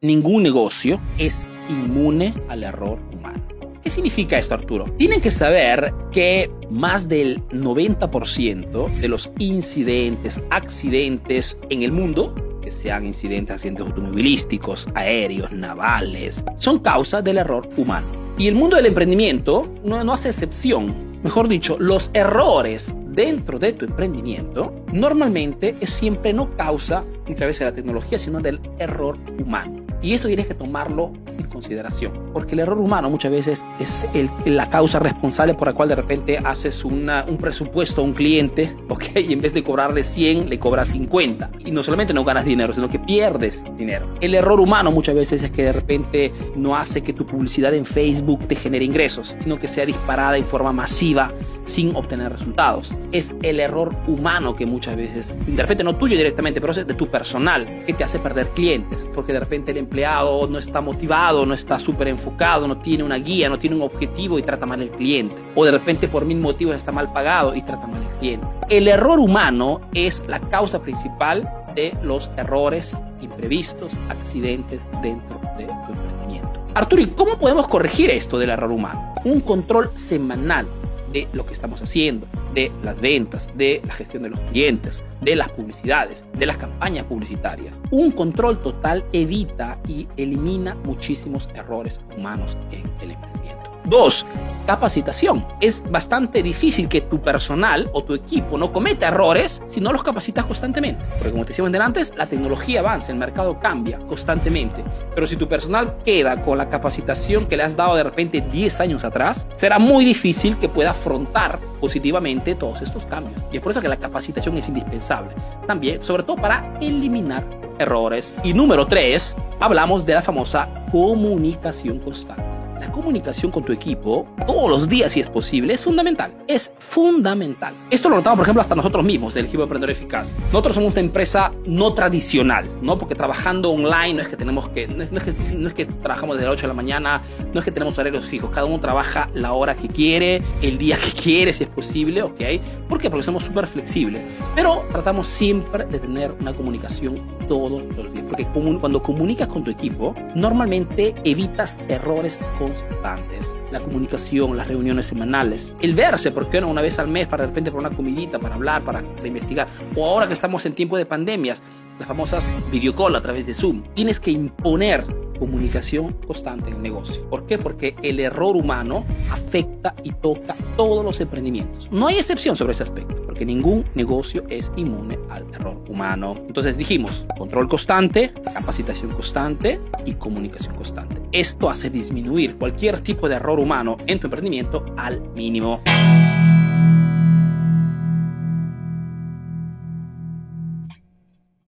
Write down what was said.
ningún negocio es inmune al error humano. ¿Qué significa esto, Arturo? Tienen que saber que más del 90% de los incidentes, accidentes en el mundo, que sean incidentes, accidentes automovilísticos, aéreos, navales, son causa del error humano. Y el mundo del emprendimiento no, no hace excepción. Mejor dicho, los errores dentro de tu emprendimiento normalmente es siempre no causa a través de la tecnología, sino del error humano. Y eso tienes que tomarlo en consideración, porque el error humano muchas veces es la causa responsable por la cual de repente haces una, un presupuesto a un cliente, ¿ok? Y en vez de cobrarle 100, le cobras 50. Y no solamente no ganas dinero, sino que pierdes dinero. El error humano muchas veces es que de repente no hace que tu publicidad en Facebook te genere ingresos, sino que sea disparada en forma masiva sin obtener resultados. Es el error humano que muchas veces, de repente no tuyo directamente, pero es de tu personal, que te hace perder clientes, porque de repente el empleado no está motivado, no está súper enfocado, no tiene una guía, no tiene un objetivo y trata mal el cliente. O de repente por mil motivos está mal pagado y trata mal el cliente. El error humano es la causa principal de los errores imprevistos, accidentes dentro de tu emprendimiento. Arturo, ¿y cómo podemos corregir esto del error humano? Un control semanal de lo que estamos haciendo, de las ventas, de la gestión de los clientes, de las publicidades, de las campañas publicitarias. Un control total evita y elimina muchísimos errores humanos en el emprendimiento. Dos, capacitación. Es bastante difícil que tu personal o tu equipo no cometa errores si no los capacitas constantemente. Porque como te decíamos antes, la tecnología avanza, el mercado cambia constantemente. Pero si tu personal queda con la capacitación que le has dado de repente 10 años atrás, será muy difícil que pueda afrontar positivamente todos estos cambios. Y es por eso que la capacitación es indispensable. También, sobre todo para eliminar errores. Y número tres, hablamos de la famosa comunicación constante. La comunicación con tu equipo, todos los días si es posible, es fundamental. Es fundamental. Esto lo notamos, por ejemplo, hasta nosotros mismos, del equipo de Emprendedor Eficaz. Nosotros somos una empresa no tradicional, ¿no? Porque trabajando online no es que tenemos que, no es, que, no es que trabajamos desde las 8 de la mañana, no es que tenemos horarios fijos. Cada uno trabaja la hora que quiere, el día que quiere, si es posible, ¿ok? ¿Por qué? Porque somos súper flexibles. Pero tratamos siempre de tener una comunicación todos los días. Porque cuando comunicas con tu equipo, normalmente evitas errores con constantes, la comunicación, las reuniones semanales, el verse, ¿por qué no? Una vez al mes para de repente por una comidita, para hablar, para, investigar. O ahora que estamos en tiempo de pandemias, las famosas videocall a través de Zoom. Tienes que imponer comunicación constante en el negocio. ¿Por qué? Porque el error humano afecta y toca todos los emprendimientos. No hay excepción sobre ese aspecto, porque ningún negocio es inmune al error humano. Entonces dijimos, control constante, capacitación constante y comunicación constante. Esto hace disminuir cualquier tipo de error humano en tu emprendimiento al mínimo.